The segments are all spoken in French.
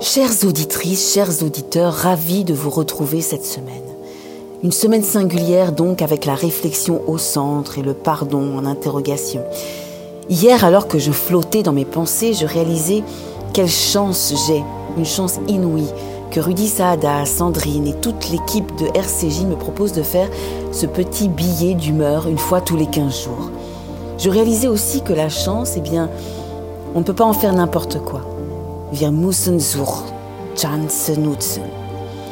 Chères auditrices, chers auditeurs, ravis de vous retrouver cette semaine. Une semaine singulière donc avec la réflexion au centre et le pardon en interrogation. Hier, alors que je flottais dans mes pensées, je réalisais quelle chance j'ai, une chance inouïe, que Rudy Saada, Sandrine et toute l'équipe de RCJ me proposent de faire ce petit billet d'humeur une fois tous les 15 jours. Je réalisais aussi que la chance, eh bien, on ne peut pas en faire n'importe quoi. Wir müssen zur.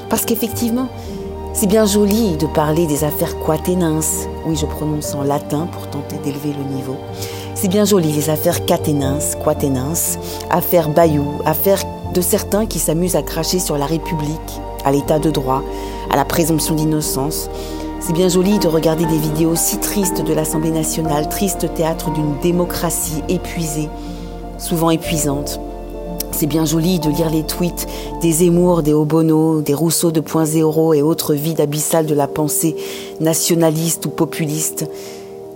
Parce qu'effectivement, c'est bien joli de parler des affaires quatenins. Oui, je prononce en latin pour tenter d'élever le niveau. C'est bien joli les affaires caténins, quatenins, affaires Bayou, affaires de certains qui s'amusent à cracher sur la République, à l'état de droit, à la présomption d'innocence. C'est bien joli de regarder des vidéos si tristes de l'Assemblée nationale, triste théâtre d'une démocratie épuisée, souvent épuisante. C'est bien joli de lire les tweets des Zemmour, des Obono, des Rousseau 2.0 et autres vides abyssales de la pensée nationaliste ou populiste.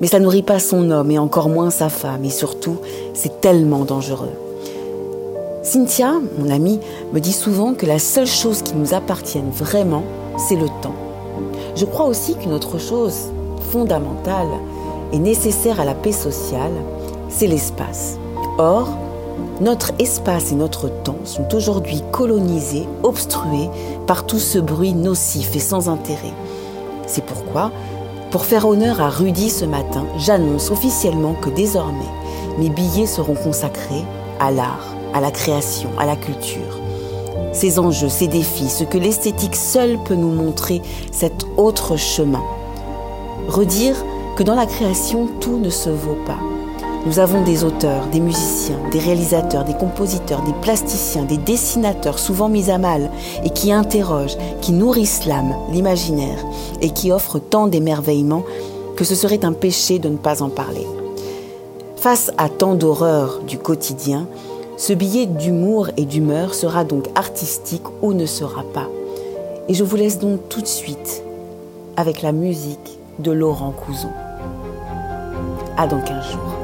Mais ça nourrit pas son homme et encore moins sa femme. Et surtout, c'est tellement dangereux. Cynthia, mon amie, me dit souvent que la seule chose qui nous appartienne vraiment, c'est le temps. Je crois aussi qu'une autre chose fondamentale et nécessaire à la paix sociale, c'est l'espace. Or, notre espace et notre temps sont aujourd'hui colonisés, obstrués par tout ce bruit nocif et sans intérêt. C'est pourquoi, pour faire honneur à Rudy ce matin, j'annonce officiellement que désormais, mes billets seront consacrés à l'art, à la création, à la culture. Ces enjeux, ces défis, ce que l'esthétique seule peut nous montrer, cet autre chemin. Redire que dans la création, tout ne se vaut pas. Nous avons des auteurs, des musiciens, des réalisateurs, des compositeurs, des plasticiens, des dessinateurs souvent mis à mal et qui interrogent, qui nourrissent l'âme, l'imaginaire et qui offrent tant d'émerveillements que ce serait un péché de ne pas en parler. Face à tant d'horreurs du quotidien, ce billet d'humour et d'humeur sera donc artistique ou ne sera pas. Et je vous laisse donc tout de suite avec la musique de Laurent Couson. À dans 15 jours.